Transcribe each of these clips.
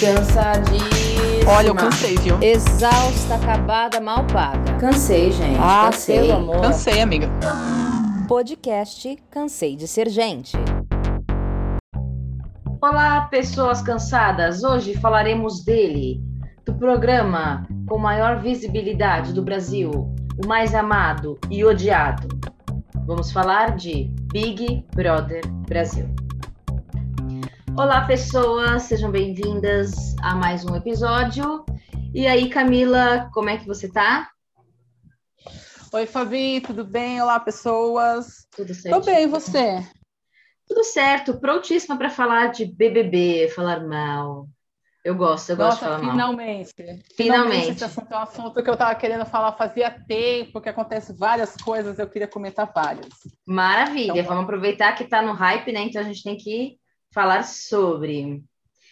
Cansadíssima. Olha, eu cansei, viu? Exausta, acabada, mal paga. Cansei, gente. Ah, cansei. pelo amor. Cansei, amiga. Podcast Cansei de Ser Gente. Olá, pessoas cansadas. Hoje falaremos dele, do programa com maior visibilidade do Brasil, o mais amado e odiado. Vamos falar de Big Brother Brasil. Olá, pessoas, sejam bem-vindas a mais um episódio. E aí, Camila, como é que você tá? Oi, Fabi, tudo bem? Olá, pessoas. Tudo certo? Tô bem, e você? Tudo certo, prontíssima para falar de BBB, falar mal. Eu gosto, eu gosto de Nossa, falar mal. finalmente. Finalmente. Esse assunto é um assunto que eu tava querendo falar fazia tempo, que acontece várias coisas, eu queria comentar várias. Maravilha, Então, vamos aproveitar que tá no hype, né? Então a gente tem que falar sobre.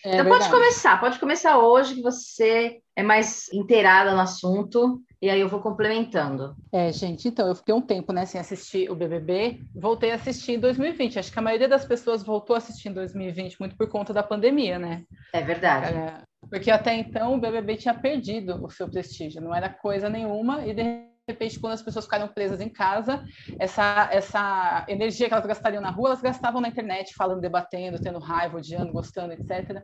É então pode verdade. começar, pode começar hoje que você é mais inteirada no assunto e aí eu vou complementando. É, gente, então, eu fiquei um tempo, né, sem assistir o BBB, voltei a assistir em 2020. Acho que a maioria das pessoas voltou a assistir em 2020 muito por conta da pandemia, né? É verdade. É, porque até então o BBB tinha perdido o seu prestígio, não era coisa nenhuma, e de repente, quando as pessoas ficaram presas em casa, essa, essa energia que elas gastariam na rua, elas gastavam na internet, falando, debatendo, tendo raiva, odiando, gostando, etc.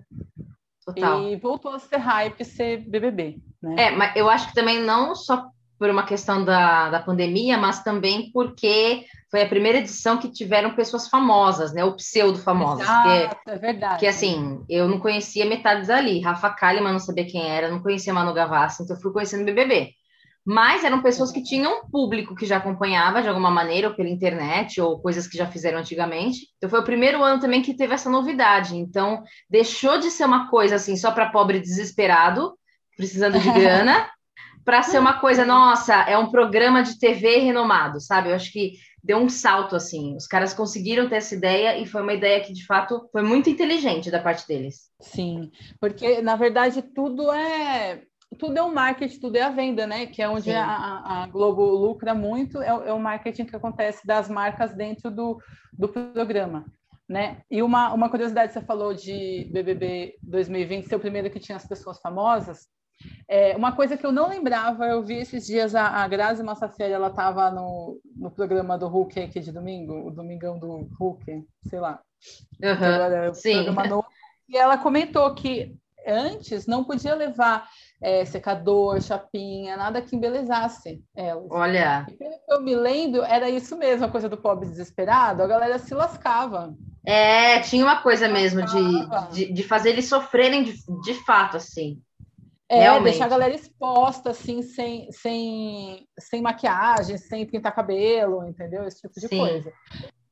Total. E voltou a ser hype ser BBB, né? É, mas eu acho que também não só por uma questão da, da pandemia, mas também porque foi a primeira edição que tiveram pessoas famosas, né? Ou pseudo-famosas. porque- Exato, é verdade. Porque assim, eu não conhecia metade dali. Rafa Kalimann não sabia quem era, não conhecia Manu Gavassi, então eu fui conhecendo o BBB. Mas eram pessoas que tinham um público que já acompanhava de alguma maneira, ou pela internet, ou coisas que já fizeram antigamente. Então foi o primeiro ano também que teve essa novidade. Então deixou de ser uma coisa assim só para pobre desesperado, precisando de grana, para ser uma coisa, nossa, é um programa de TV renomado, sabe? Eu acho que deu um salto assim. Os caras conseguiram ter essa ideia e foi uma ideia que de fato foi muito inteligente da parte deles. Sim, porque na verdade tudo é tudo é o marketing, tudo é a venda, né? Que é onde a, a- Globo lucra muito, é, o- é o marketing que acontece das marcas dentro do, do programa, né? E uma, uma curiosidade, você falou de BBB 2020 ser o primeiro que tinha as pessoas famosas. É, uma coisa que eu não lembrava, eu vi esses dias a, a Grazi Massafera, ela estava no, no programa do Hulk aqui de domingo, o Domingão do Hulk, sei lá. que agora é Sim. novo. E ela comentou que antes não podia levar é, secador, chapinha, nada que embelezasse elas. Olha, E pelo que eu me lembro, era isso mesmo, a coisa do pobre desesperado, a galera se lascava. é, tinha uma coisa mesmo de, de, de fazer eles sofrerem de, de fato, assim. É, Realmente. deixar a galera exposta, assim, sem, sem, sem maquiagem, sem pintar cabelo, entendeu? Esse tipo de Sim. coisa.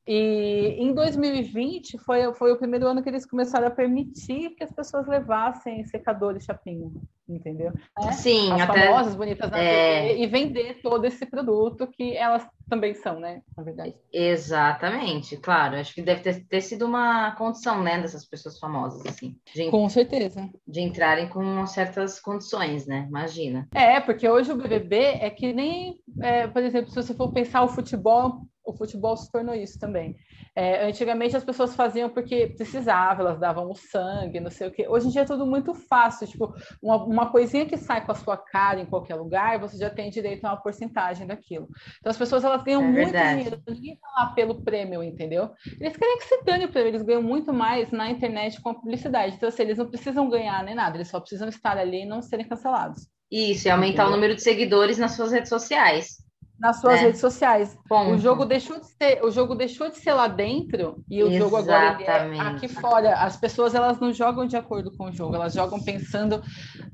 E em 2020 foi, foi o primeiro ano que eles começaram a permitir que as pessoas levassem secador e chapinha, entendeu? Né? Sim, As até. famosas, bonitas na é. TV e vender todo esse produto que elas também são, né? Na verdade. Exatamente, claro. Acho que deve ter, ter sido uma condição, né, dessas pessoas famosas, assim, de, Com certeza. de entrarem com certas condições, né? Imagina. É, porque hoje o BBB é que nem, é, por exemplo, se você for pensar o futebol, o futebol se tornou isso também. É, antigamente as pessoas faziam porque precisavam, elas davam o sangue, não sei o quê. Hoje em dia é tudo muito fácil, tipo, uma, uma coisinha que sai com a sua cara em qualquer lugar, você já tem direito a uma porcentagem daquilo. Então as pessoas elas ganham É muito verdade. dinheiro, ninguém tá lá pelo prêmio, entendeu? Eles querem que se dane o prêmio, eles ganham muito mais na internet com a publicidade. Então, assim, eles não precisam ganhar nem nada, eles só precisam estar ali e não serem cancelados. Isso, e aumentar o Entendeu? número de seguidores nas suas redes sociais. Nas suas É. redes sociais. Ponto. O jogo deixou de ser, o jogo deixou de ser lá dentro e o jogo agora é Exatamente. aqui fora. As pessoas elas não jogam de acordo com o jogo, elas jogam pensando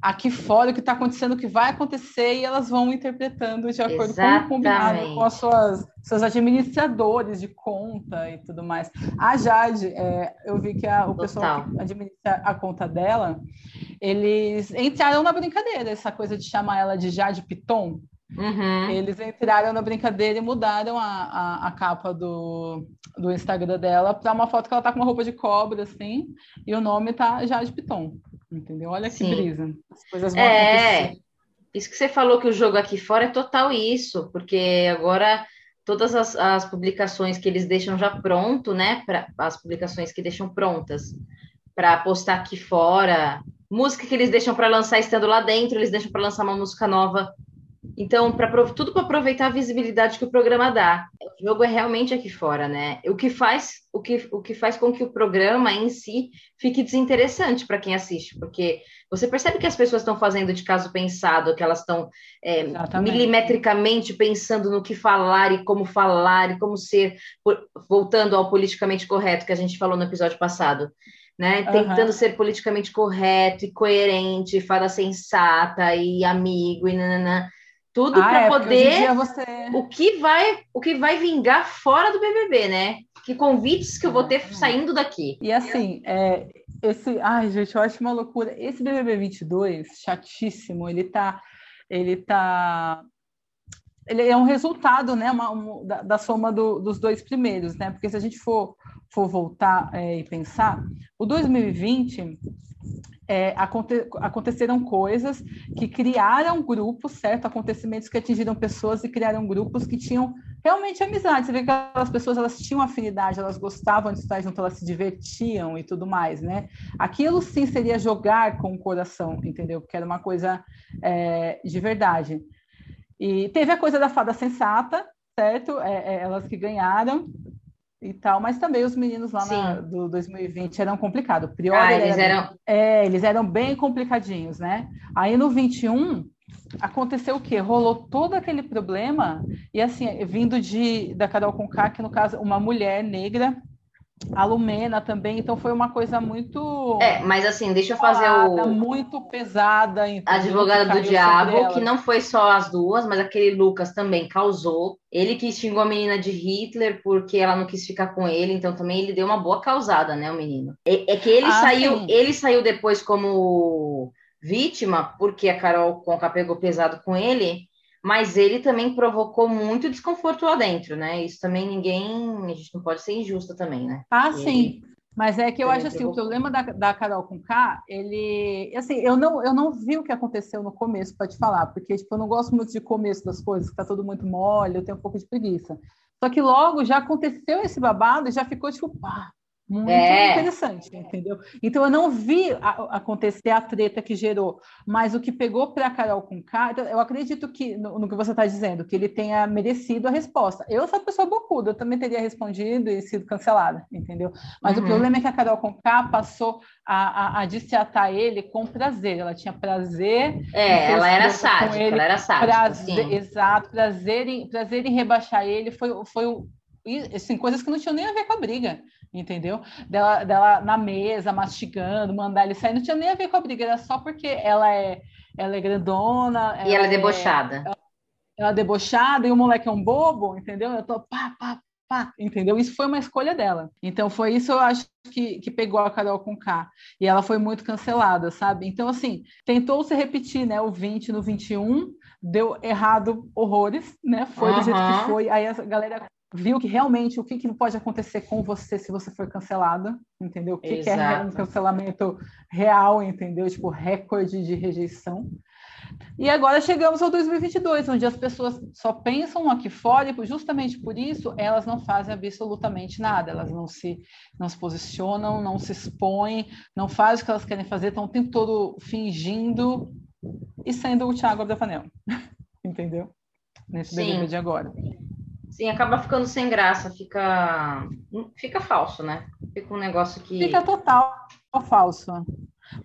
aqui fora o que está acontecendo, o que vai acontecer e elas vão interpretando de acordo com o combinado Exatamente. com as suas seus administradores de conta e tudo mais. A Jade, é, eu vi que a- o pessoal Total. que administra a conta dela, eles entraram na brincadeira, essa coisa de chamar ela de Jade Piton. Uhum. Eles entraram na brincadeira e mudaram a, a, a capa do, do Instagram dela para uma foto que ela tá com uma roupa de cobra, assim, e o nome tá Jade Piton. Entendeu? Olha que Sim. brisa. As coisas vão É, acontecer. isso que você falou que o jogo aqui fora é total isso, porque agora todas as, as publicações que eles deixam já pronto, né? Pra, as publicações que deixam prontas para postar aqui fora, música que eles deixam para lançar estando lá dentro, eles deixam para lançar uma música nova. Então, pra, tudo para aproveitar a visibilidade que o programa dá. O jogo é realmente aqui fora, né? O que faz, o que, o que faz com que o programa em si fique desinteressante para quem assiste, porque você percebe que as pessoas estão fazendo de caso pensado, que elas estão é, milimetricamente pensando no que falar e como falar e como ser, voltando ao politicamente correto que a gente falou no episódio passado. Né? Uhum. Tentando ser politicamente correto e coerente, fala sensata e amigo e nananã. Tudo ah, para é, poder você... o que vai o que vai vingar fora do BBB, né? Que convites que eu vou ter saindo daqui. E assim, é, esse, ai gente, eu acho uma loucura. Esse BBB 22, chatíssimo, ele tá ele tá ele é um resultado, né, uma, uma, da, da, soma do, dos dois primeiros, né? Porque se a gente for for voltar é, e pensar, o 2020 é, aconte, aconteceram coisas que criaram grupos, certo? Acontecimentos que atingiram pessoas e criaram grupos que tinham realmente amizade. Você vê que aquelas pessoas elas tinham afinidade, elas gostavam de estar junto, elas se divertiam e tudo mais, né? Aquilo sim seria jogar com o coração, entendeu? Porque era uma coisa é, de verdade. E teve a coisa da fada sensata, certo? É, é elas que ganharam e tal, mas também os meninos lá na, do 2020 eram complicados. Prior, ah, eles era, eram... É, eles eram bem complicadinhos, né? Aí no 21 aconteceu o quê? Rolou todo aquele problema e assim, vindo de da Carol Conká, que no caso uma mulher negra a Lumena também, então foi uma coisa muito. É, mas assim, deixa eu fazer o. Muito pesada. Advogada do Diabo, que não foi só as duas, mas aquele Lucas também causou. Ele que xingou a menina de Hitler porque ela não quis ficar com ele, então também ele deu uma boa causada, né, o menino. É, é que ele ah, saiu, sim. ele saiu depois como vítima, porque a Carol Conca pegou pesado com ele, mas ele também provocou muito desconforto lá dentro, né? Isso também ninguém, a gente não pode ser injusta também, né? Ah, ele, sim. Mas é que eu acho assim, o problema da, da Carol com K, ele, assim, eu não, eu não vi o que aconteceu no começo para te falar, porque tipo, eu não gosto muito de começo das coisas, que tá tudo muito mole, eu tenho um pouco de preguiça. Só que logo já aconteceu esse babado e já ficou tipo, pá, muito é. interessante, entendeu? Então eu não vi a, acontecer a treta que gerou, mas o que pegou para a Carol com K, então, eu acredito que no, no que você está dizendo, que ele tenha merecido a resposta. Eu sou pessoa bocuda, eu também teria respondido e sido cancelada, entendeu? Mas uhum. o problema é que a Carol com K passou a, a, a destratar ele com prazer. Ela tinha prazer. É, ela era sádica, ele, ela era sádica. Prazer, exato, prazer em, prazer em rebaixar ele foi, foi assim, coisas que não tinham nem a ver com a briga entendeu? Dela, dela na mesa, mastigando, mandar ele sair, não tinha nem a ver com a briga, era só porque ela é, ela é grandona. E ela, é debochada. Ela, ela é debochada e o moleque é um bobo, entendeu? Eu tô pá, pá, pá, entendeu? Isso foi uma escolha dela. Então foi isso eu acho que, que pegou a Carol com K. E ela foi muito cancelada, sabe? Então, assim, tentou se repetir, né? O 20 no 21, deu errado horrores, né? Foi uhum. do jeito que foi. Aí a galera viu que realmente o que, que pode acontecer com você se você for cancelada, entendeu? O que, que é um cancelamento real, entendeu? Tipo, recorde de rejeição. E agora chegamos ao 2022, onde as pessoas só pensam aqui fora e justamente por isso elas não fazem absolutamente nada, elas não se, não se posicionam, não se expõem, não fazem o que elas querem fazer, estão o tempo todo fingindo e sendo o Thiago Abravanel, entendeu? Nesse BBB de agora. Sim, acaba ficando sem graça, fica fica falso, né? Fica um negócio que. Fica total falso.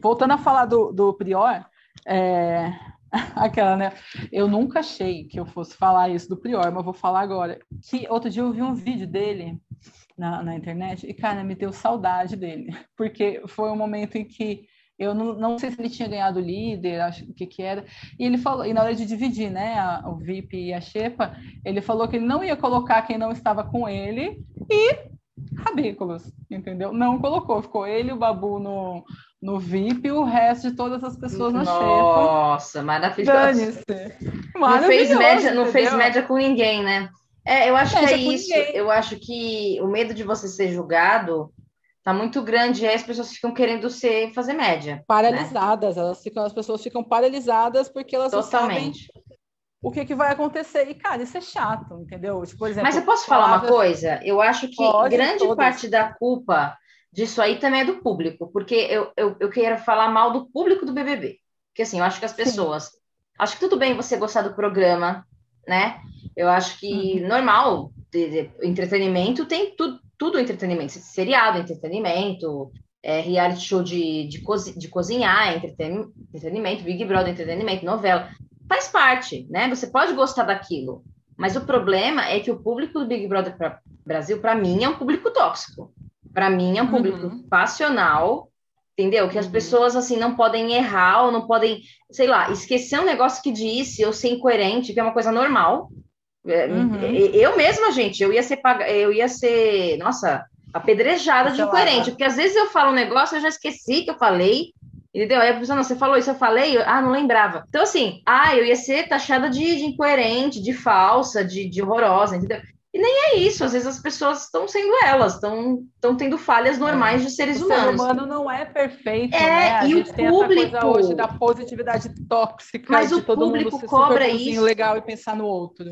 Voltando a falar do, do Prior, é... aquela, né? Eu nunca achei que eu fosse falar isso do Prior, mas vou falar agora. Que outro dia eu vi um vídeo dele na, na internet e, cara, me deu saudade dele, porque foi um momento em que eu não, não sei se ele tinha ganhado líder, acho que que era. E ele falou, e na hora de dividir, né, a, o VIP e a Xepa, ele falou que ele não ia colocar quem não estava com ele e rabículos, entendeu? Não colocou, ficou ele e o Babu no, no VIP e o resto de todas as pessoas na Xepa. Nossa, maravilhoso. Não fez média, não fez média com ninguém, né? É, eu acho que é isso. Ninguém. Eu acho que o medo de você ser julgado tá muito grande e aí as pessoas ficam querendo ser fazer média. Né? Paralisadas, né? elas ficam, as pessoas ficam paralisadas porque elas Totalmente. não sabem o que, que vai acontecer. E, cara, isso é chato, entendeu? Tipo, por exemplo, Mas eu posso falar uma coisa? Eu acho que pode, grande todas. parte da culpa disso aí também é do público, porque eu, eu, eu quero falar mal do público do BBB. Porque assim, eu acho que as pessoas. Sim. Acho que tudo bem você gostar do programa, né? Eu acho que uhum. normal, de, de, entretenimento tem tudo, tudo entretenimento, seriado, entretenimento, é, reality show de, de, cozi de cozinhar, entretenimento, Big Brother, entretenimento, novela. Faz parte, né? Você pode gostar daquilo. Mas o problema é que o público do Big Brother pra Brasil, para mim, é um público tóxico. Para mim, é um público uhum. passional, entendeu? Que as uhum. pessoas, assim, não podem errar ou não podem, sei lá, esquecer um negócio que disse ou ser incoerente, que é uma coisa normal. É, uhum. Eu mesma, gente, eu ia ser, eu ia ser, nossa, apedrejada de incoerente, porque às vezes eu falo um negócio, eu já esqueci que eu falei, Entendeu? Aí a pessoa, não, você falou isso, eu falei, ah, não lembrava. Então, assim, ah, eu ia ser taxada de, de incoerente, de falsa, de, de horrorosa, entendeu? E nem é isso, às vezes as pessoas estão sendo elas, estão tendo falhas normais de seres o humanos. O ser humano não é perfeito, é, né? A e o público hoje da positividade tóxica, mas o todo público cobra isso. legal e pensar no outro.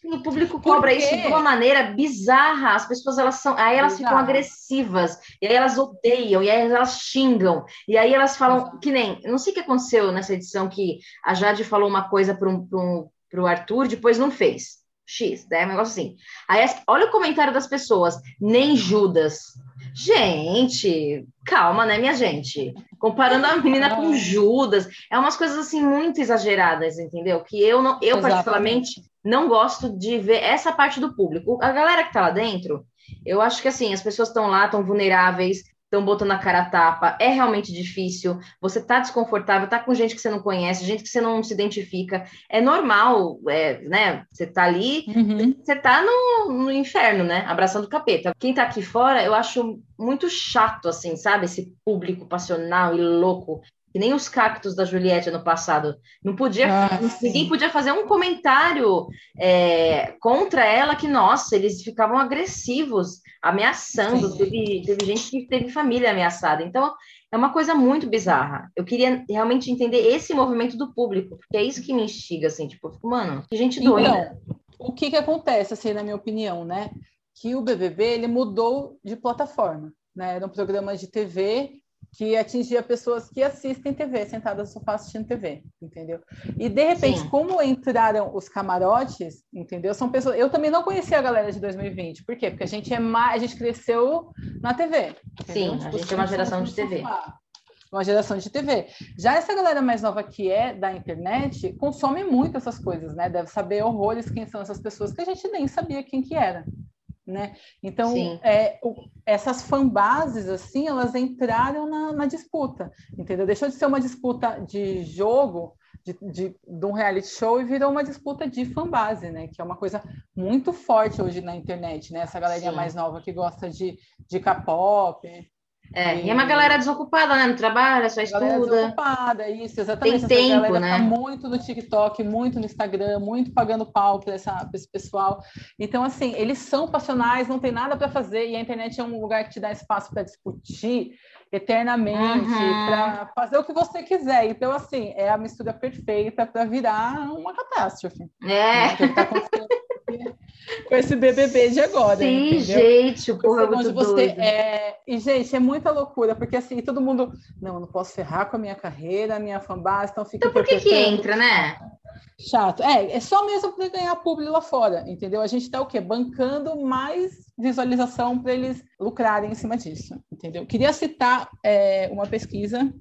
Sim, o público cobra isso de uma maneira bizarra. As pessoas elas são, aí elas ficam agressivas, e aí elas odeiam, e aí elas xingam, e aí elas falam Exato. que nem, não sei o que aconteceu nessa edição que a Jade falou uma coisa para um, o Arthur, depois não fez. X, né? Um negócio assim. Aí olha o comentário das pessoas, nem Judas. Gente, calma, né, minha gente? Comparando a menina com Judas, é umas coisas assim muito exageradas, entendeu? Que eu não, eu Exatamente. particularmente não gosto de ver essa parte do público. A galera que tá lá dentro, eu acho que assim, as pessoas estão lá, estão vulneráveis, estão botando a cara a tapa, é realmente difícil, você tá desconfortável, tá com gente que você não conhece, gente que você não se identifica, é normal, é, né, você tá ali, uhum. você tá no, no, inferno, né, abraçando o capeta. Quem tá aqui fora, eu acho muito chato, assim, sabe, esse público passional e louco, que nem os cactos da Juliette no passado. Não podia, ah, ninguém podia fazer um comentário é, contra ela que, nossa, eles ficavam agressivos, ameaçando. Teve, teve gente que teve família ameaçada. Então, é uma coisa muito bizarra. Eu queria realmente entender esse movimento do público, porque é isso que me instiga, assim, tipo, mano, que gente doida. Então, o que que acontece, assim, na minha opinião, né? Que o BBB, ele mudou de plataforma, né? Era um programa de TV que atingia pessoas que assistem TV, sentadas no sofá assistindo TV, entendeu? E de repente, Sim. como entraram os camarotes, entendeu? São pessoas. Eu também não conhecia a galera de 2020. Por quê? Porque a gente é mais, a gente cresceu na TV. Entendeu? Sim, tipo, a gente é uma geração de TV. Uma geração de TV. Já essa galera mais nova que é da internet consome muito essas coisas, né? Deve saber horrores quem são essas pessoas que a gente nem sabia quem que era, né? Então, é, essas fanbases, assim, elas entraram na, na, disputa, entendeu? Deixou de ser uma disputa de jogo, de, de, de, um reality show, e virou uma disputa de fanbase, né? Que é uma coisa muito forte hoje na internet, né? Essa galerinha Sim. mais nova que gosta de, de K-pop, é, e... é uma galera desocupada, né? Não trabalha, só estuda. Galera desocupada, isso, exatamente. Tem Essa tempo, tá né? Tá muito no TikTok, muito no Instagram, muito pagando pau para esse pessoal. Então, assim, eles são passionais, não tem nada para fazer, e a internet é um lugar que te dá espaço para discutir eternamente, uhum. para fazer o que você quiser. Então, assim, é a mistura perfeita para virar uma catástrofe. É. Né? Que tá com esse BBB de agora. Sim, entendeu? gente, o povo é muito você. É... E, gente, é muita loucura, porque assim, todo mundo, não, eu não posso ferrar com a minha carreira, a minha fanbase, então fica Então por que que entra, né? Chato. É, é só mesmo para ganhar público lá fora, entendeu? A gente está o quê? Bancando mais visualização para eles lucrarem em cima disso, entendeu? Queria citar é, uma pesquisa,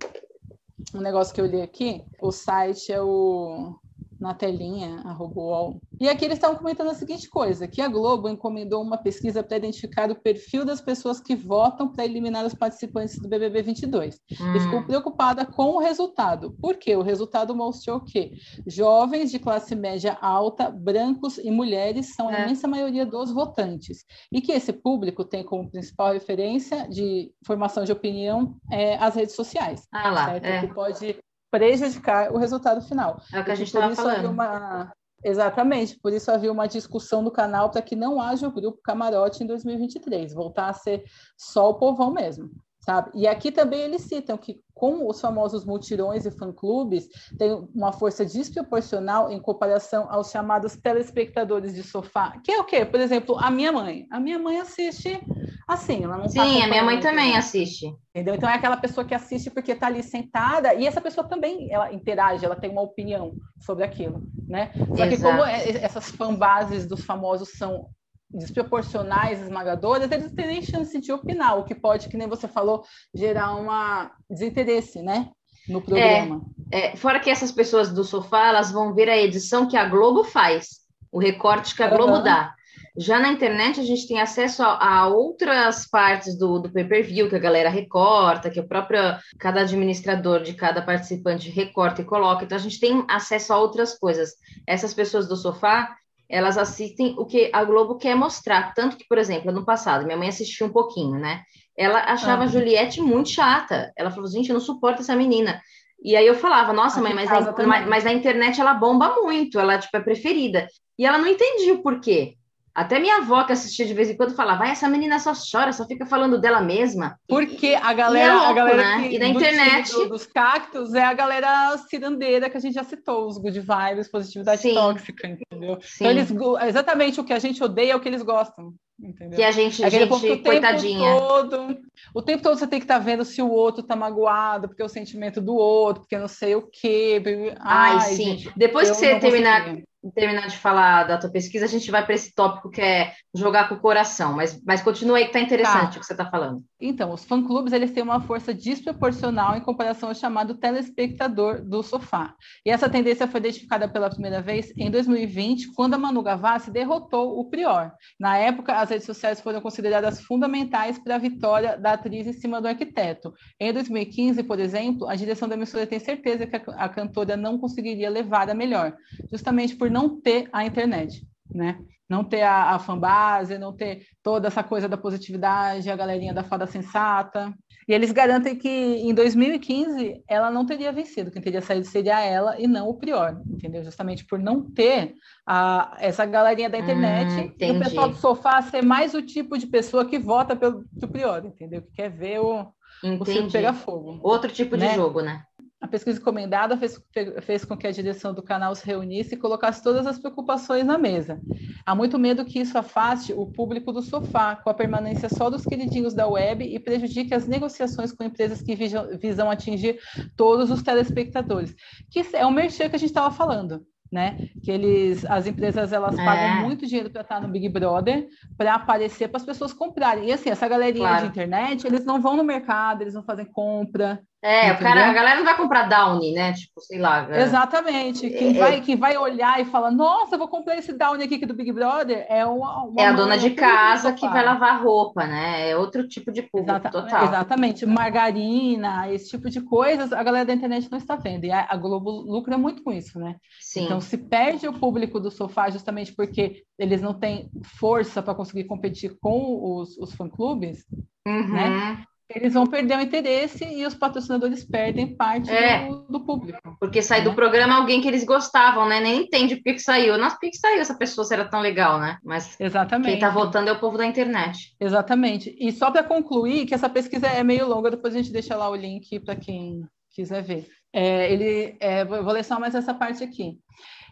um negócio que eu li aqui, o site é o na telinha, arroba UOL. E aqui eles estavam comentando a seguinte coisa, que a Globo encomendou uma pesquisa para identificar o perfil das pessoas que votam para eliminar os participantes do BBB 22. Hum. E ficou preocupada com o resultado. Por quê? O resultado mostrou que jovens de classe média alta, brancos e mulheres são a é. imensa maioria dos votantes. E que esse público tem como principal referência de formação de opinião é, as redes sociais. Ah lá, certo? É. Que pode prejudicar o resultado final. É o que a gente estava falando. Uma... Exatamente, por isso havia uma discussão do canal para que não haja o grupo camarote em 2023, voltar a ser só o povão mesmo, sabe? E aqui também eles citam que com os famosos multirões e fã-clubes, tem uma força desproporcional em comparação aos chamados telespectadores de sofá, que é o quê? Por exemplo, a minha mãe. A minha mãe assiste assim, ela não tá Sim, a minha mãe também né? assiste. Entendeu? Então é aquela pessoa que assiste porque está ali sentada e essa pessoa também ela interage, ela tem uma opinião sobre aquilo, né? Só que Exato. como é- essas fanbases dos famosos são desproporcionais, esmagadoras, eles não têm nem chance de opinar, o que pode, que nem você falou, gerar uma desinteresse, né? No programa. É, fora que essas pessoas do sofá, elas vão ver a edição que a Globo faz, o recorte que a Globo Aham. dá. Já na internet, a gente tem acesso a, a outras partes do, do pay-per-view que a galera recorta, que o próprio, cada administrador de cada participante recorta e coloca. Então, a gente tem acesso a outras coisas. Essas pessoas do sofá, elas assistem o que a Globo quer mostrar. Tanto que, por exemplo, no passado, minha mãe assistiu um pouquinho, né? Ela achava a Ah. Juliette muito chata. Ela falou, gente, eu não suporto essa menina. E aí eu falava, nossa, mãe, mas na, mas na internet ela bomba muito, ela tipo, é preferida. E ela não entendia o porquê. Até minha avó que assistia de vez em quando falava, vai, essa menina só chora, só fica falando dela mesma. Porque a galera, louco, a galera né? que, E time internet- do- dos cactos é a galera cirandeira que a gente já citou, os good vibes, positividade Sim. tóxica, entendeu? Sim, Então eles exatamente o que a gente odeia é o que eles gostam, entendeu? que a gente, É aquele povo que gente o tempo coitadinha. todo, o tempo todo você tem que estar vendo se o outro tá magoado, porque é o sentimento do outro, porque não sei o quê. Ai, sim. gente, Depois que você terminar, conseguia. Terminar de falar da tua pesquisa, a gente vai para esse tópico que é jogar com o coração. Mas, mas continua aí que tá interessante Tá. o que você tá falando. Então, os fã-clubes eles têm uma força desproporcional em comparação ao chamado telespectador do sofá. E essa tendência foi identificada pela primeira vez em 2020, quando a Manu Gavassi derrotou o Prior. Na época, as redes sociais foram consideradas fundamentais para a vitória da atriz em cima do arquiteto. Em 2015, por exemplo, a direção da emissora tem certeza que a, cantora não conseguiria levar a melhor, justamente por não ter a internet, né? Não ter a, a fanbase, não ter toda essa coisa da positividade, a galerinha da fada sensata. E eles garantem que em 2015 ela não teria vencido, quem teria saído seria ela e não o Prior, entendeu? Justamente por não ter a, essa galerinha da internet Hum, e o pessoal do sofá ser mais o tipo de pessoa que vota pelo Prior, entendeu? Que quer ver o, o circo pegar fogo. Outro tipo de Né? jogo, né? A pesquisa encomendada fez, fez com que a direção do canal se reunisse e colocasse todas as preocupações na mesa. Há muito medo que isso afaste o público do sofá, com a permanência só dos queridinhos da web e prejudique as negociações com empresas que visam, visam atingir todos os telespectadores. Que é o merchan que a gente estava falando. Né? Que eles, as empresas elas É. pagam muito dinheiro para estar no Big Brother para aparecer para as pessoas comprarem. E assim, essa galerinha Claro. de internet, eles não vão no mercado, eles não fazem compra, É, o cara, a galera não vai comprar Downy, né? Tipo, sei lá. é- Exatamente. Quem, É. vai, quem vai olhar e fala, nossa, eu vou comprar esse Downy aqui do Big Brother, é uma, uma É a dona de casa que vai lavar roupa, né? É outro tipo de público Exata- total. Exatamente. Margarina, esse tipo de coisas, a galera da internet não está vendo. E a, a Globo lucra muito com isso, né? Sim. Então, se perde o público do sofá justamente porque eles não têm força para conseguir competir com os, os fã-clubes, Uhum. né? Eles vão perder o interesse e os patrocinadores perdem parte É. do, do público. Porque sai do Né? programa alguém que eles gostavam, né? Nem entende por que, que saiu. Nossa, por que, que saiu essa pessoa se era tão legal, né? Mas Exatamente. quem tá votando é o povo da internet. Exatamente. E só para concluir, que essa pesquisa é meio longa, depois a gente deixa lá o link para quem quiser ver. É, ele, é, vou ler só mais essa parte aqui.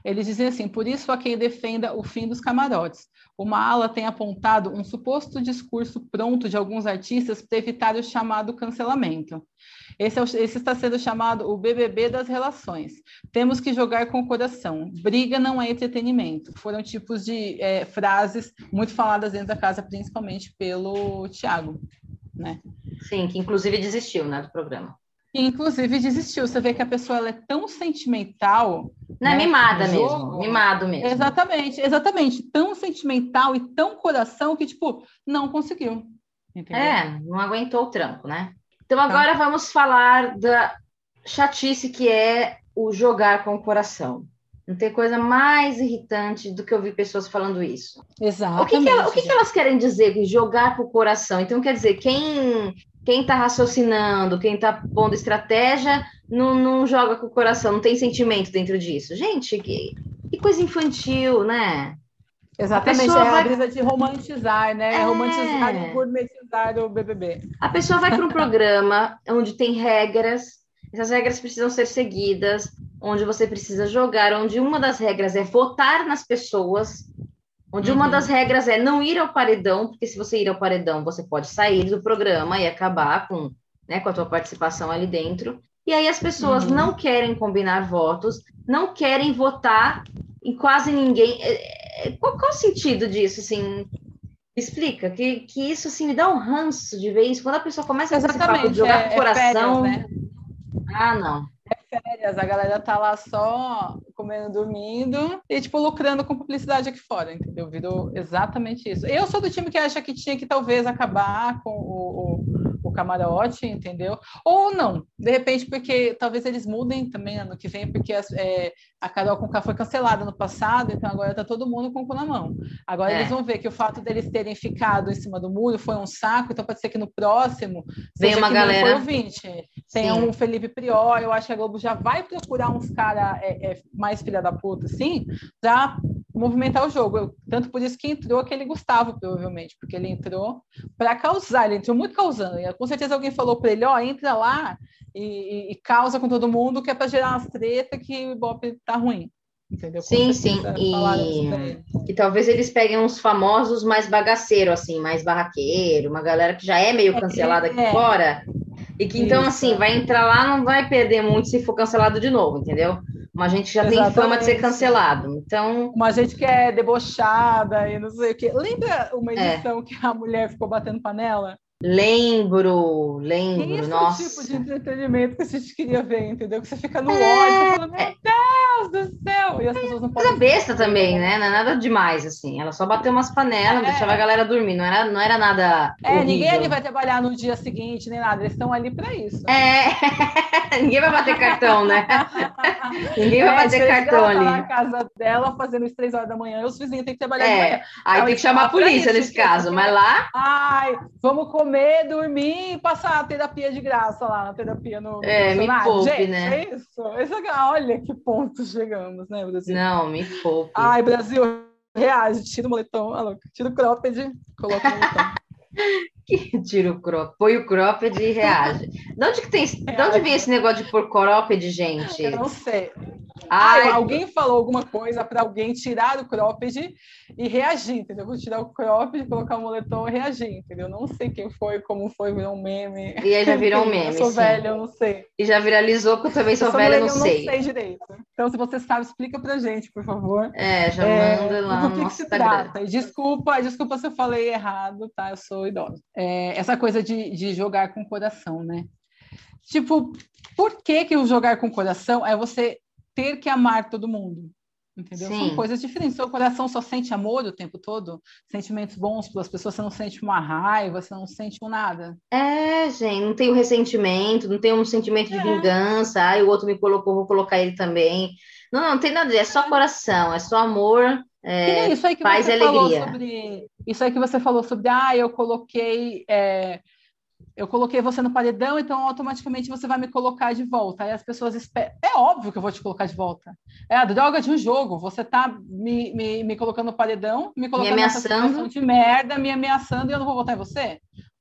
Eles dizem assim: por isso há quem defenda o fim dos camarotes. Uma ala tem apontado um suposto discurso pronto de alguns artistas para evitar o chamado cancelamento. Esse, é o- esse está sendo chamado o BBB das relações. Temos que jogar com o coração. Briga não é entretenimento. Foram tipos de é, frases muito faladas dentro da casa, principalmente pelo Tiago, né? Sim, que inclusive desistiu, né, do programa. Inclusive desistiu. Você vê que a pessoa ela é tão sentimental. Não é né, mimada mesmo, jogo. mimado mesmo. Exatamente, exatamente. Tão sentimental e tão coração que, tipo, não conseguiu. Entendeu? É, não aguentou o tranco, né? Então Tá. agora vamos falar da chatice que é o jogar com o coração. Não tem coisa mais irritante do que ouvir pessoas falando isso. Exatamente. O que, que, ela- o que que elas querem dizer com jogar com o coração? Então, quer dizer, quem quem está raciocinando, quem está pondo estratégia, não, não joga com o coração, não tem sentimento dentro disso. Gente, que, que coisa infantil, né? Exatamente, pessoa é vai- a brisa de romantizar, né? É. Romantizar e gourmetizar o BBB. A pessoa vai para um programa onde tem regras, essas regras precisam ser seguidas, onde você precisa jogar, onde uma das regras é votar nas pessoas, onde uhum. uma das regras é não ir ao paredão, porque se você ir ao paredão, você pode sair do programa e acabar com, né, com a tua participação ali dentro. E aí as pessoas uhum. não querem combinar votos, não querem votar em quase ninguém. É, é, qual, qual o sentido disso, assim? Explica, que, que isso assim me dá um ranço de isso. Quando a pessoa começa a Exatamente, jogar é, com o coração. É férias, né? Ah, não. Férias, a galera tá lá só comendo, dormindo e, tipo, lucrando com publicidade aqui fora, entendeu? Virou exatamente isso. Eu sou do time que acha que tinha que talvez acabar com o o camarote, entendeu? Ou não, de repente, porque talvez eles mudem também ano que vem, porque as, é, a Carol com K foi cancelada no passado, então agora tá todo mundo com o cu na mão. Agora é. eles vão ver que o fato deles terem ficado em cima do muro foi um saco, então pode ser que no próximo Vem uma galera. Foi Tem um Felipe Prior, eu acho que a Globo já vai procurar uns caras é, é, mais filha da puta, assim, já movimentar o jogo. Eu, tanto por isso que entrou aquele Gustavo, provavelmente, porque ele entrou para causar, ele entrou muito causando. E com certeza alguém falou para ele: ó, entra lá e, e, causa com todo mundo, que é para gerar umas treta que o Ibope tá ruim. Entendeu? sim, sim. E... e talvez eles peguem uns famosos mais bagaceiros, assim, mais barraqueiro, uma galera que já é meio é, cancelada aqui é. fora. E que então, assim, vai entrar lá, não vai perder muito se for cancelado de novo, entendeu? Uma gente já Exatamente. tem fama de ser cancelado. Então. Uma gente que é debochada e não sei o quê. Lembra uma é. edição é. que a mulher ficou batendo panela? Lembro, lembro, Esse nossa. É o tipo de entretenimento que a gente queria ver, entendeu? Que você fica no é... ódio, falando, meu Deus do céu! E as pessoas não podem... Coisa besta também, né? Não é nada demais, assim. Ela só bateu umas panelas, é. deixava a galera dormir, não era, não era nada É, horrível. ninguém ali vai trabalhar no dia seguinte, nem nada. Eles estão ali para isso. É, ninguém vai bater cartão, né? ninguém vai é, bater cartão ali. Na casa dela fazendo isso três horas da manhã e os vizinhos têm que trabalhar é. de manhã. Aí tem que chamar a polícia nesse caso, mas lá... Ai, vamos comer dormir e passar a terapia de graça lá na terapia no, É, me poupe, Gente, né? É isso. Esse é, olha que ponto chegamos, né, Brasil? Não, me poupe. Ai, Brasil, reage, tira o moletom, tira o cropped, coloca o moletom. que tira o crop, põe o cropped e reage. De onde que tem, de onde vem esse negócio de pôr cropped, gente? Eu não sei. Ai, alguém falou alguma coisa para alguém tirar o cropped e reagir, entendeu? Vou tirar o cropped, colocar o moletom e reagir, entendeu? Não sei quem foi, como foi, virou um meme. E aí já virou um meme. Eu sou sim. velha, eu não sei. E já viralizou, porque eu também sou eu velha, eu não sei. Eu não sei direito. Então, se você sabe, explica pra gente, por favor. É, já é, manda lá no nosso Instagram. Trata. Desculpa, desculpa se eu falei errado, tá? Eu sou idosa. É, essa coisa de, de jogar com o coração, né? Tipo, por que que o jogar com o coração é você ter que amar todo mundo. Entendeu? Sim. São coisas diferentes. Seu coração só sente amor o tempo todo, sentimentos bons pelas pessoas, você não sente uma raiva, você não sente um nada. É, gente, não tem o um ressentimento, não tem um sentimento de é. vingança, ai, o outro me colocou, vou colocar ele também. Não, não, não tem nada, é só coração, é só amor, é, isso aí que você alegria. Sobre, isso aí que você falou sobre, ah, eu coloquei. É, eu coloquei você no paredão, então automaticamente você vai me colocar de volta. Aí as pessoas esperam. É óbvio que eu vou te colocar de volta. É a droga de um jogo. Você tá me, me, me colocando no paredão, me colocando me ameaçando. de merda, me ameaçando e eu não vou votar em você?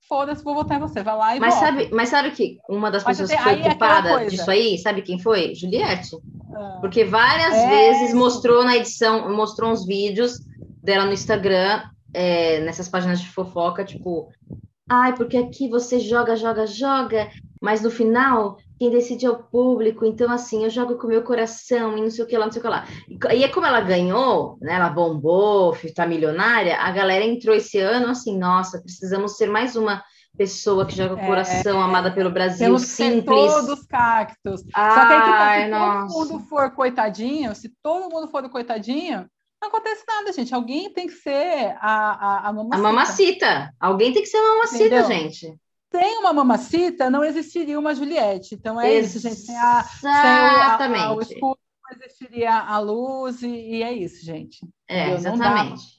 Foda-se, vou votar em você. Vai lá e mas. Sabe, mas sabe que uma das pessoas que foi é culpada é disso aí, sabe quem foi? Juliette. Ah, Porque várias é... vezes mostrou na edição, mostrou uns vídeos dela no Instagram, é, nessas páginas de fofoca, tipo, Ai, porque aqui você joga, joga, joga, mas no final quem decide é o público, então assim, eu jogo com o meu coração e não sei o que lá, não sei o que lá. E é como ela ganhou, né? Ela bombou, tá milionária, a galera entrou esse ano assim, nossa, precisamos ser mais uma pessoa que joga o coração, é, amada pelo Brasil, temos simples. todos cactos. Ai, Só que aí, tipo, se nossa. todo mundo for coitadinho, se todo mundo for coitadinho, não acontece nada, gente. Alguém tem que ser a, a, a mamacita. A mamacita. Alguém tem que ser a mamacita, Entendeu? gente. Sem uma mamacita, não existiria uma Juliette. Então é Ex isso, gente. Sem, a, sem o, a, o escuro, não existiria a luz, e, e é isso, gente. É, Entendeu? exatamente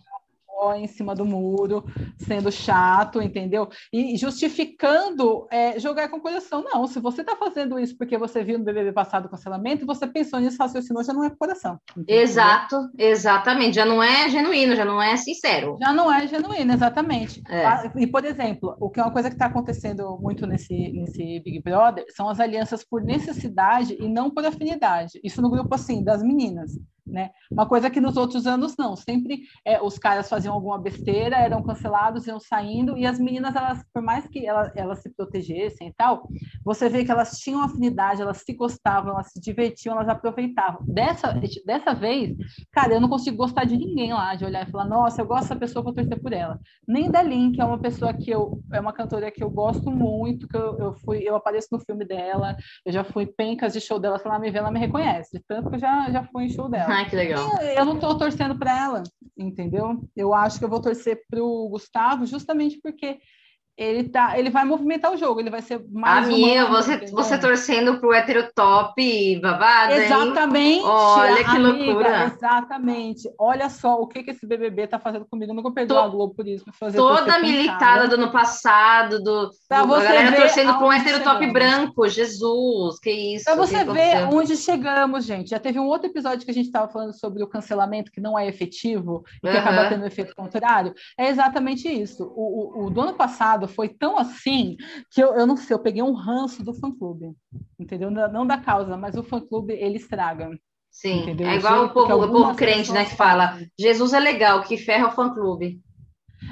em cima do muro, sendo chato, entendeu? E justificando é, jogar com coração. Não, se você está fazendo isso porque você viu no BBB passado o cancelamento, você pensou nisso, raciocinou, já não é coração. Entendeu? Exato, exatamente. Já não é genuíno, já não é sincero. Já não é genuíno, exatamente. É. Ah, e, por exemplo, o que é uma coisa que está acontecendo muito nesse, nesse Big Brother são as alianças por necessidade e não por afinidade. Isso no grupo, assim, das meninas. Né? Uma coisa que nos outros anos não, sempre é, os caras faziam alguma besteira, eram cancelados, iam saindo, e as meninas, elas, por mais que elas, elas se protegessem e tal, você vê que elas tinham afinidade, elas se gostavam, elas se divertiam, elas aproveitavam. Dessa, dessa vez, cara, eu não consigo gostar de ninguém lá, de olhar e falar, nossa, eu gosto dessa pessoa, vou torcer por ela. Nem da Lin, que é uma pessoa que eu, é uma cantora que eu gosto muito, que eu, eu fui, eu apareço no filme dela, eu já fui pencas de show dela, se ela me vê, ela me reconhece, tanto que eu já, já fui em show dela. Ai, que legal. E eu não estou torcendo para ela, entendeu? Eu acho que eu vou torcer para o Gustavo justamente porque ele tá, ele vai movimentar o jogo, ele vai ser mais Amiga, você, você torcendo pro hétero top babado, Exatamente. Hein? Olha que amiga, loucura. Exatamente. Olha só o que, que esse BBB tá fazendo comigo. Eu perdoar Tô, a Globo por isso. Fazer toda militada do ano passado, do, pra do você a galera torcendo pro um hétero top branco. Jesus, que isso. Pra você ver onde chegamos, gente. Já teve um outro episódio que a gente estava falando sobre o cancelamento que não é efetivo e que uhum. acaba tendo um efeito contrário. É exatamente isso. O, o, o do ano passado foi tão assim que eu, eu não sei, eu peguei um ranço do fã-clube, entendeu? Não da causa, mas o fã-clube, ele estraga. Sim, entendeu? é igual o povo, o povo crente, né, que fala, Jesus é legal, que ferra o fã-clube.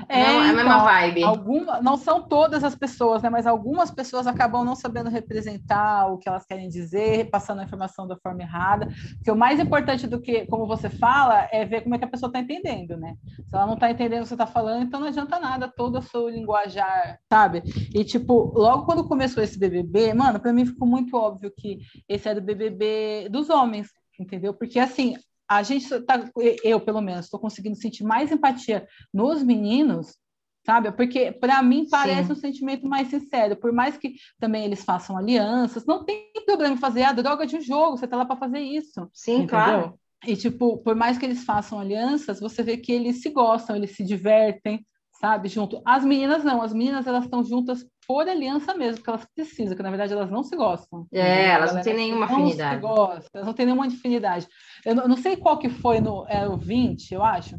É, não, é a mesma então, vibe. Alguma, não são todas as pessoas, né? Mas algumas pessoas acabam não sabendo representar o que elas querem dizer, passando a informação da forma errada. Porque o mais importante do que, como você fala, é ver como é que a pessoa está entendendo, né? Se ela não está entendendo o que você está falando, então não adianta nada todo o seu linguajar, sabe? E, tipo, logo quando começou esse BBB, mano, para mim ficou muito óbvio que esse era o BBB dos homens, entendeu? Porque, assim, a gente tá, eu pelo menos, estou conseguindo sentir mais empatia nos meninos, sabe? Porque para mim parece Sim. um sentimento mais sincero, por mais que também eles façam alianças, não tem problema em fazer a droga de um jogo, você tá lá para fazer isso. Sim, entendeu? claro. E tipo, por mais que eles façam alianças, você vê que eles se gostam, eles se divertem, sabe? Junto. As meninas não, as meninas elas estão juntas por aliança mesmo, porque elas precisam, que na verdade elas não se gostam. É, elas não têm nenhuma não afinidade. Se gostam, elas não têm nenhuma afinidade. Eu não, eu não sei qual que foi no era o 20, eu acho.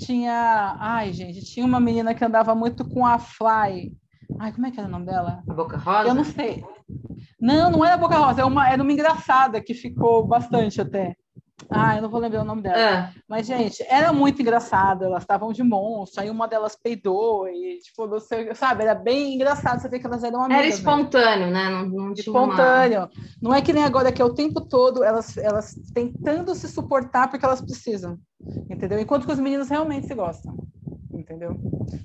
Tinha, ai, gente, tinha uma menina que andava muito com a Fly. Ai, como é que era o nome dela? A Boca Rosa? Eu não sei. Não, não era a Boca Rosa, era uma, era uma engraçada que ficou bastante até. Ah, eu não vou lembrar o nome dela. É. Mas, gente, era muito engraçado. Elas estavam de monstro, aí uma delas peidou e, tipo, você, sabe, era bem engraçado você ver que elas eram amigas. Era espontâneo, né? Não, não espontâneo. Uma... Não é que nem agora que é o tempo todo elas, elas tentando se suportar porque elas precisam. Entendeu? Enquanto que os meninos realmente se gostam. Entendeu?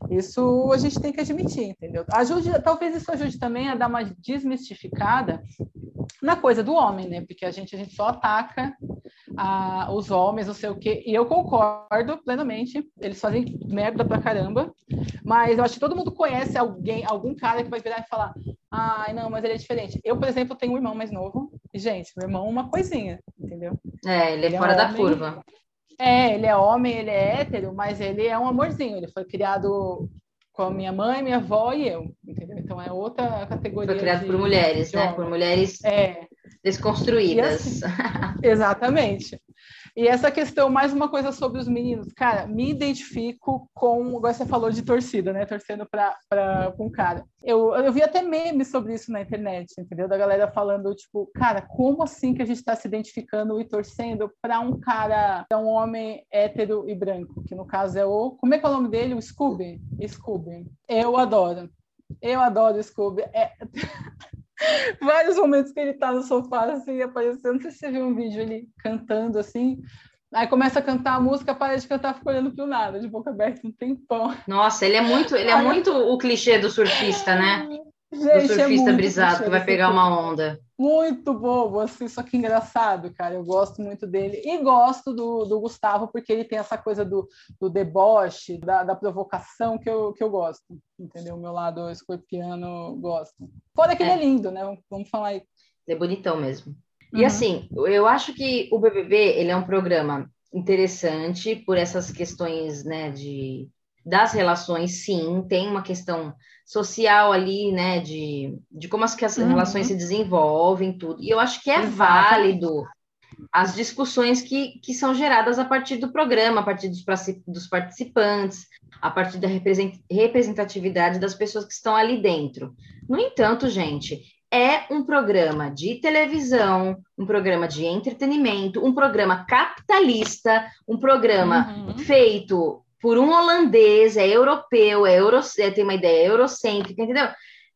Isso a gente tem que admitir, entendeu? Ajude, talvez isso ajude também a dar uma desmistificada na coisa do homem, né? Porque a gente, a gente só ataca a, os homens, não sei o quê. E eu concordo plenamente. Eles fazem merda pra caramba. Mas eu acho que todo mundo conhece alguém, algum cara que vai virar e falar: ai, não, mas ele é diferente. Eu, por exemplo, tenho um irmão mais novo. E, gente, meu irmão é uma coisinha, entendeu? É, ele é ele fora é da homem, curva. É, ele é homem, ele é hétero, mas ele é um amorzinho. Ele foi criado com a minha mãe, minha avó e eu, entendeu? Então é outra categoria. Foi criado de, por mulheres, né? Por mulheres é. Desconstruídas. Assim, exatamente. E essa questão, mais uma coisa sobre os meninos, cara, me identifico com, agora você falou de torcida, né? Torcendo para um cara. Eu, eu vi até memes sobre isso na internet, entendeu? Da galera falando, tipo, cara, como assim que a gente está se identificando e torcendo para um cara, pra um homem hétero e branco, que no caso é o. Como é que é o nome dele? O Scooby? Scooby. Eu adoro. Eu adoro o Scooby. É... vários momentos que ele tá no sofá, assim, aparecendo. Não sei se você viu um vídeo ele cantando, assim. Aí começa a cantar a música, para de cantar, fica olhando pro nada, de boca aberta, um tempão. Nossa, ele é muito, ele é muito o clichê do surfista, né? Gente, do é surfista é brisado que vai pegar uma onda. Muito bobo, assim, só que engraçado, cara. Eu gosto muito dele. E gosto do, do Gustavo, porque ele tem essa coisa do, do deboche, da, da provocação que eu, que eu gosto. Entendeu? O meu lado escorpiano gosto. Fora que é. ele é lindo, né? Vamos falar aí. É bonitão mesmo. E uhum. assim, eu acho que o BBB ele é um programa interessante por essas questões, né, de das relações, sim, tem uma questão social ali, né, de, de como as, que as uhum. relações se desenvolvem, tudo. E eu acho que é Exato. válido as discussões que, que são geradas a partir do programa, a partir dos, dos participantes, a partir da representatividade das pessoas que estão ali dentro. No entanto, gente, é um programa de televisão, um programa de entretenimento, um programa capitalista, um programa uhum. feito por um holandês, é europeu, é euro, é, tem uma ideia eurocêntrica, entendeu?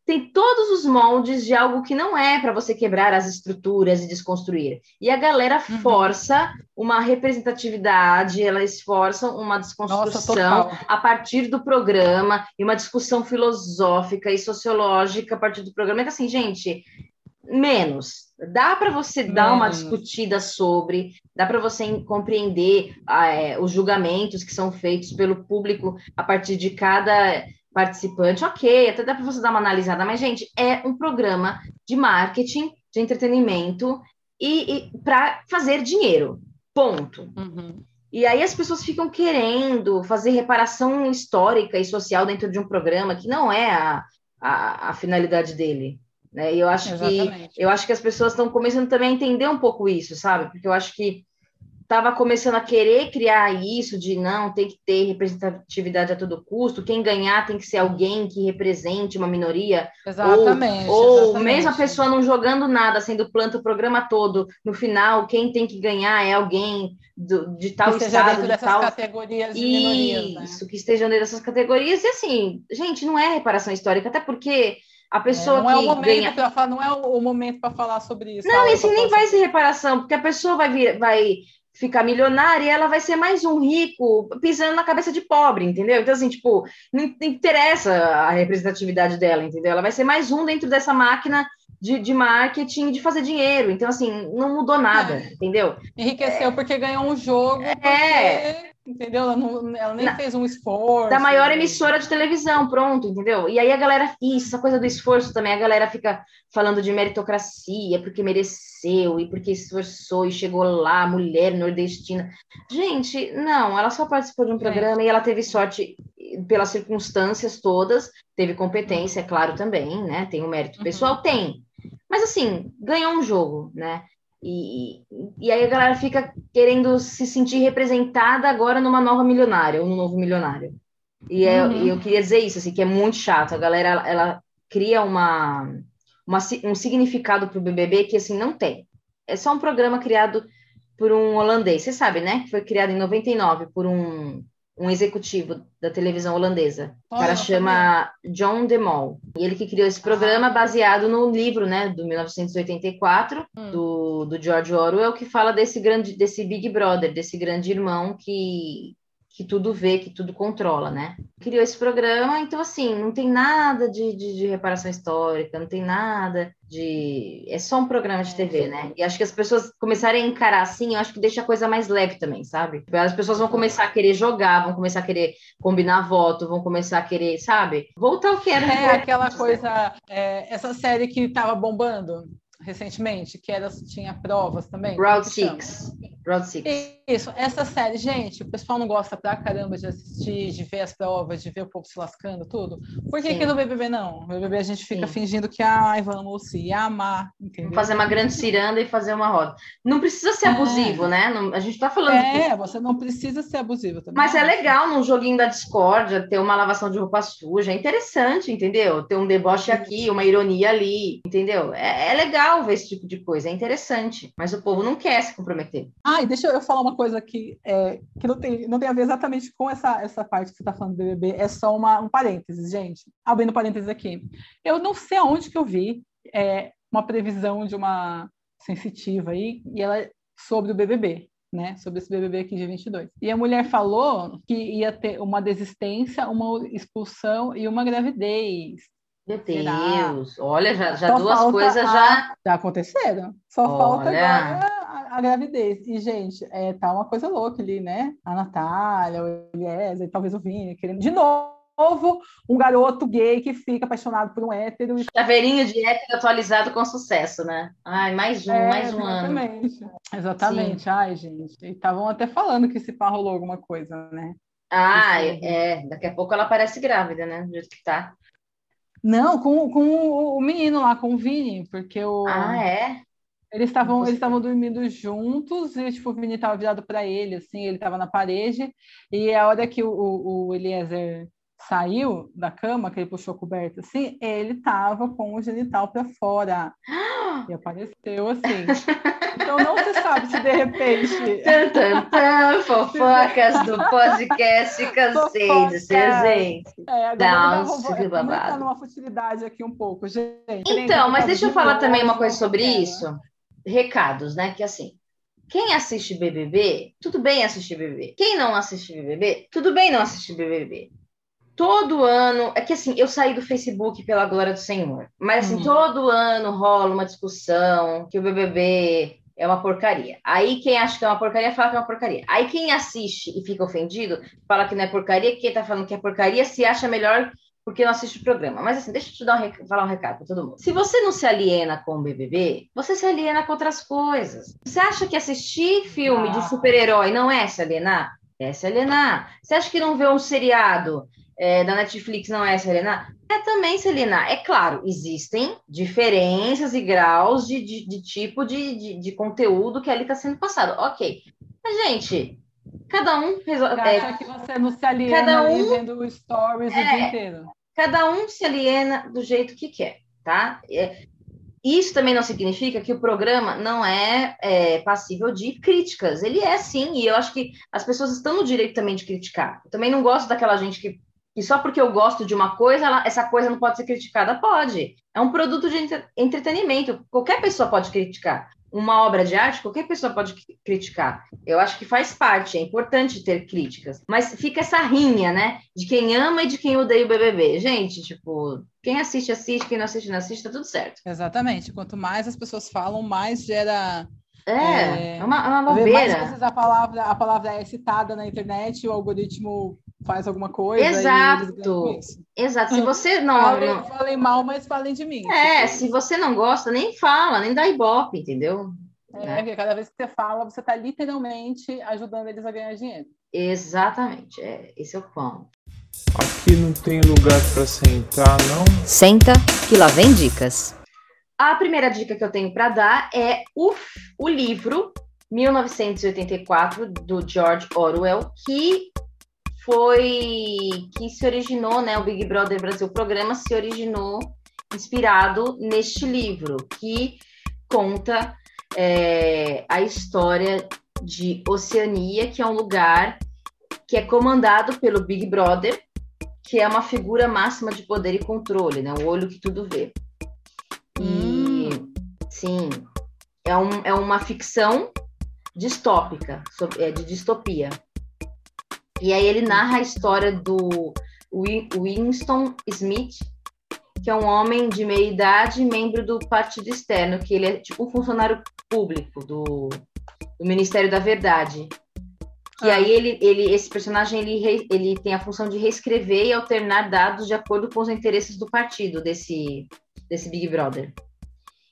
Tem todos os moldes de algo que não é para você quebrar as estruturas e desconstruir. E a galera uhum. força uma representatividade, elas forçam uma desconstrução Nossa, a partir do programa e uma discussão filosófica e sociológica a partir do programa. Então, assim, gente, menos. Dá para você dar uma discutida sobre, dá para você compreender ah, é, os julgamentos que são feitos pelo público a partir de cada participante. Ok, até dá para você dar uma analisada, mas, gente, é um programa de marketing, de entretenimento e, e para fazer dinheiro. Ponto. Uhum. E aí as pessoas ficam querendo fazer reparação histórica e social dentro de um programa que não é a, a, a finalidade dele. Né? E eu acho Exatamente. que eu acho que as pessoas estão começando também a entender um pouco isso, sabe? Porque eu acho que estava começando a querer criar isso de não tem que ter representatividade a todo custo, quem ganhar tem que ser alguém que represente uma minoria. Exatamente. Ou, ou exatamente. mesmo a pessoa não jogando nada, sendo planta o programa todo, no final, quem tem que ganhar é alguém do, de tal que estado, de tal categorias de minorias, né? Isso, que estejam dentro dessas categorias. E assim, gente, não é reparação histórica, até porque a pessoa é, não é que é o momento ganha... para falar, não é o momento para falar sobre isso. Não, isso nem vai ser reparação, porque a pessoa vai vir, vai ficar milionária e ela vai ser mais um rico pisando na cabeça de pobre, entendeu? Então, assim, tipo, não interessa a representatividade dela, entendeu? Ela vai ser mais um dentro dessa máquina de, de marketing de fazer dinheiro. Então, assim, não mudou nada, é. entendeu? Enriqueceu é. porque ganhou um jogo. É. Porque Entendeu? Ela, não, ela nem Na, fez um esforço. Da maior emissora de televisão, pronto, entendeu? E aí a galera, isso, essa coisa do esforço também, a galera fica falando de meritocracia, porque mereceu, e porque esforçou, e chegou lá, mulher nordestina. Gente, não, ela só participou de um programa é. e ela teve sorte pelas circunstâncias todas, teve competência, é claro, também, né? Tem o um mérito uhum. pessoal, tem. Mas assim, ganhou um jogo, né? E, e aí a galera fica querendo se sentir representada agora numa nova milionária, ou num novo milionário. E é, uhum. eu queria dizer isso, assim, que é muito chato. A galera, ela, ela cria uma, uma, um significado para o BBB que, assim, não tem. É só um programa criado por um holandês. Você sabe, né? Que foi criado em 99 por um um executivo da televisão holandesa. O cara chama John de Mol. E ele que criou esse programa baseado no livro, né, do 1984, hum. do, do George Orwell, que fala desse grande, desse Big Brother, desse grande irmão que que tudo vê, que tudo controla, né? Criou esse programa, então assim, não tem nada de, de, de, reparação histórica, não tem nada de. É só um programa de TV, né? E acho que as pessoas começarem a encarar assim, eu acho que deixa a coisa mais leve também, sabe? As pessoas vão começar a querer jogar, vão começar a querer combinar voto, vão começar a querer, sabe? Voltar ao que era. É aquela coisa, é, essa série que tava bombando recentemente, que era, tinha provas também. Round Six. Round Six. Isso, essa série, gente, o pessoal não gosta pra caramba de assistir, de ver as provas, de ver o povo se lascando, tudo. Por que, que no BBB não? No BBB a gente fica Sim. fingindo que, ai, vamos se amar, entendeu? Fazer uma grande ciranda e fazer uma roda. Não precisa ser é. abusivo, né? Não, a gente tá falando... É, que... você não precisa ser abusivo também. Mas é legal num joguinho da discórdia ter uma lavação de roupa suja, é interessante, entendeu? Ter um deboche aqui, uma ironia ali, entendeu? É, é legal ver esse tipo de coisa, é interessante. Mas o povo não quer se comprometer. Ah, e deixa eu falar uma coisa que, é, que não, tem, não tem a ver exatamente com essa, essa parte que você está falando do BBB, é só uma, um parênteses, gente. Abrindo parênteses aqui. Eu não sei aonde que eu vi é, uma previsão de uma sensitiva aí, e ela é sobre o BBB. Né, sobre esse BBB aqui de 22. E a mulher falou que ia ter uma desistência, uma expulsão e uma gravidez. Meu Deus, olha, já, já duas coisas já... Já aconteceram. Só olha. falta agora a gravidez. E, gente, é, tá uma coisa louca ali, né? A Natália, o Eliezer, talvez o Vini, querendo. De novo, um garoto gay que fica apaixonado por um hétero. E... Chaveirinho de hétero atualizado com sucesso, né? Ai, mais um, é, mais um exatamente. ano. Exatamente. Sim. Ai, gente. E estavam até falando que se pá rolou alguma coisa, né? Ah, é. Daqui a pouco ela parece grávida, né? Do jeito que tá. Não, com, com o menino lá, com o Vini, porque o. Ah, é? Eles estavam eles estavam dormindo juntos e tipo, o Vini estava virado para ele, assim, ele estava na parede. E a hora que o, o Eliezer saiu da cama, que ele puxou a coberta assim, ele tava com o genital para fora. E apareceu assim. Então não se sabe se de repente. Fofocas do podcast Cansei Gente. É, agora um vou- babado. numa futilidade aqui um pouco, gente. Então, mas deixa eu falar também uma coisa sobre isso. Recados, né? Que assim, quem assiste BBB, tudo bem assistir BBB. Quem não assiste BBB, tudo bem não assistir BBB. Todo ano, é que assim, eu saí do Facebook pela glória do Senhor, mas assim, Hum. todo ano rola uma discussão que o BBB é uma porcaria. Aí quem acha que é uma porcaria fala que é uma porcaria. Aí quem assiste e fica ofendido fala que não é porcaria, quem tá falando que é porcaria se acha melhor porque não assiste o programa. Mas assim, deixa eu te dar um rec- falar um recado para todo mundo. Se você não se aliena com o BBB, você se aliena com outras coisas. Você acha que assistir filme Ah. de super-herói não é se alienar? É se alienar. Você acha que não ver um seriado é, da Netflix não é se alienar? É também se alienar. É claro, existem diferenças e graus de, de, de tipo de, de, de conteúdo que ali está sendo passado. Ok. Mas, gente, cada um resolve. Acha que você não se aliena cada um- vendo stories o É. dia inteiro? cada um se aliena do jeito que quer, tá? É, isso também não significa que o programa não é, é, passível de críticas. Ele é sim, e eu acho que as pessoas estão no direito também de criticar. Eu também não gosto daquela gente que, que só porque eu gosto de uma coisa, ela- essa coisa não pode ser criticada. Pode. É um produto de entre- entretenimento. Qualquer pessoa pode criticar. Uma obra de arte, qualquer pessoa pode cri- criticar. Eu acho que faz parte, é importante ter críticas. Mas fica essa rinha, né? De quem ama e de quem odeia o BBB. Gente, tipo, quem assiste, assiste, quem não assiste, não assiste, tá tudo certo. Exatamente. Quanto mais as pessoas falam, mais gera. É, É. é, uma, é uma Mais bobeira. vezes a palavra, a palavra é citada na internet o algoritmo faz alguma coisa. Exato. E. Exato. Se você não, Falem, não- falem mal, mas falem de mim. É, Tipo, se você não gosta, nem fala, nem dá ibope, entendeu? É, porque cada vez que você fala, você está literalmente ajudando eles a ganhar dinheiro. Exatamente. É, esse é o ponto. Aqui não tem lugar pra sentar, não? Senta que lá vem dicas. A primeira dica que eu tenho para dar é o, o livro 1984 do George Orwell, que foi que se originou, né? O Big Brother Brasil programa se originou inspirado neste livro, que conta é, a história de Oceania, que é um lugar que é comandado pelo Big Brother, que é uma figura máxima de poder e controle, né? O olho que tudo vê. E sim, é, um, é uma ficção distópica, é, de distopia. E aí ele narra a história do Wi- Winston Smith, que é um homem de meia idade, membro do Partido Externo, que ele é tipo um funcionário público do, do Ministério da Verdade. E Ah. aí ele, ele, esse personagem ele, ele tem a função de reescrever e alternar dados de acordo com os interesses do partido desse, desse Big Brother.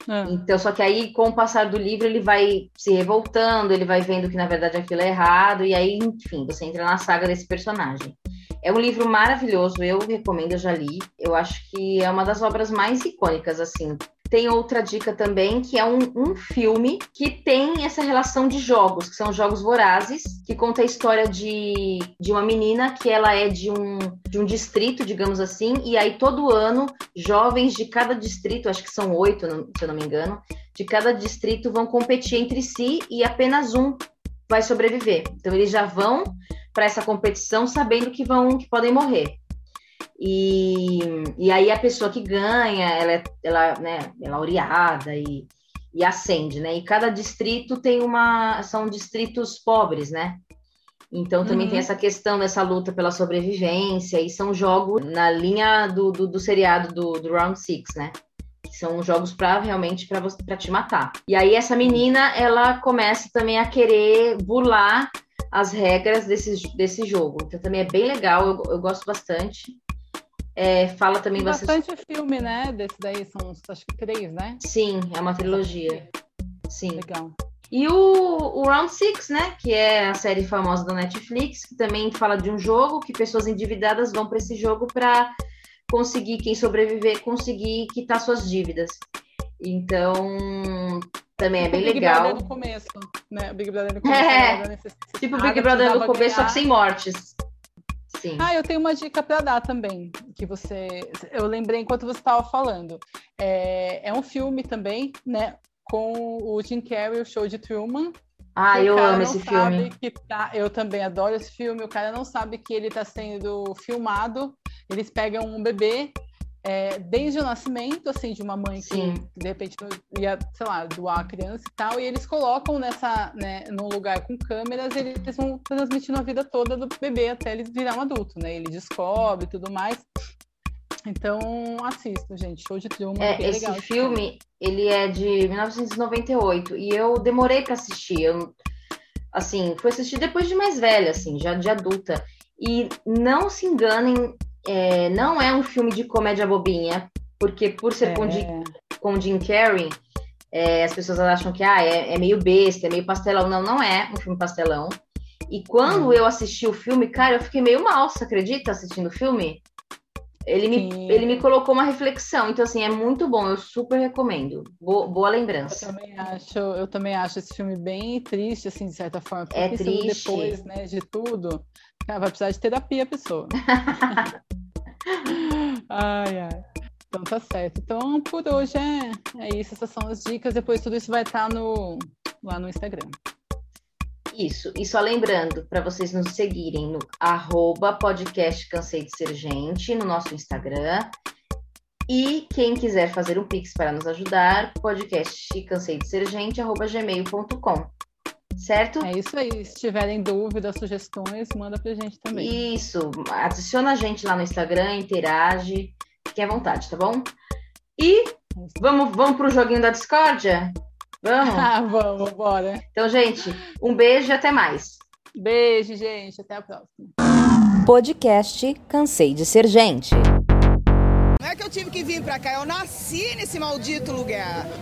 Ah, Então, só que aí, com o passar do livro, ele vai se revoltando, ele vai vendo que, na verdade, aquilo é errado, e aí, enfim, você entra na saga desse personagem. É um livro maravilhoso, eu recomendo, eu já li. Eu acho que é uma das obras mais icônicas, assim. Tem outra dica também, que é um, um filme que tem essa relação de jogos, que são jogos vorazes, que conta a história de, de uma menina que ela é de um, de um distrito, digamos assim, e aí todo ano jovens de cada distrito, acho que são oito, se eu não me engano, de cada distrito vão competir entre si e apenas um vai sobreviver. Então eles já vão para essa competição sabendo que vão que podem morrer. E, e aí a pessoa que ganha, ela é, ela, né, é laureada e, e ascende, né? E cada distrito tem uma. São distritos pobres, né? Então também Uhum. tem essa questão dessa luta pela sobrevivência, e são jogos na linha do, do, do seriado do, do Round Six, né? Que são jogos para realmente para você para te matar. E aí essa menina, ela começa também a querer burlar as regras desse, desse jogo. Então também é bem legal, eu, eu gosto bastante. É, fala também Tem bastante. bastante filme, né? Desse daí são acho que três, né? Sim, é uma trilogia. Sim. Legal. E o, o Round Six, né? Que é a série famosa da Netflix, que também fala de um jogo que pessoas endividadas vão para esse jogo para conseguir, quem sobreviver, conseguir quitar suas dívidas. Então, também é bem Big legal. Brother no começo, né? O Big Brother no começo. É, Tipo o Big Brother no começo, só que ganhar. sem mortes. Sim. Ah, eu tenho uma dica para dar também, que você, eu lembrei enquanto você estava falando. É, é um filme também, né, com o Jim Carrey, o show de Truman. Ah, eu amo esse filme. Tá, eu também adoro esse filme. O cara não sabe que ele está sendo filmado. Eles pegam um bebê é, desde o nascimento, assim, de uma mãe Sim. que de repente ia, sei lá, doar a criança e tal, e eles colocam nessa, né, num lugar com câmeras, eles vão transmitindo a vida toda do bebê até ele virar um adulto, né? Ele descobre e tudo mais. Então, assisto, gente. Show de Truman. É, esse legal, filme, ele é de 1998 e eu demorei para assistir. Eu, assim, fui assistir depois de mais velha, assim, já de adulta. E não se enganem, é, não é um filme de comédia bobinha, porque por ser É. com, Jim, com Jim Carrey, é, as pessoas acham que ah, é, é meio besta, é meio pastelão. Não, não é um filme pastelão. E quando Hum. eu assisti o filme, cara, eu fiquei meio mal, você acredita, assistindo o filme? Ele me, Sim. ele me colocou uma reflexão, então assim, é muito bom, eu super recomendo. Boa, boa Eu lembrança. também acho, eu também acho esse filme bem triste, assim, de certa forma. Porque É triste. depois, né, de tudo, cara, vai precisar de terapia a pessoa. ai, ai. Então tá certo. Então, por hoje é, é isso, essas são as dicas. Depois tudo isso vai estar no, lá no Instagram. Isso, e só lembrando para vocês nos seguirem no arroba podcast Cansei de Ser Gente, no nosso Instagram. E quem quiser fazer um Pix para nos ajudar, podcast cansei de ser gente, arroba gmail.com. Certo? É isso aí. Se tiverem dúvidas, sugestões, manda pra gente também. Isso, adiciona a gente lá no Instagram, interage, fique à vontade, tá bom? E vamos, vamos pro joguinho da discórdia? Vamos? Ah, vamos, bora. Então, gente, um beijo e até mais. Beijo, gente. Até a próxima. Podcast Cansei de Ser Gente. Não é que eu tive que vir pra cá, eu nasci nesse maldito lugar.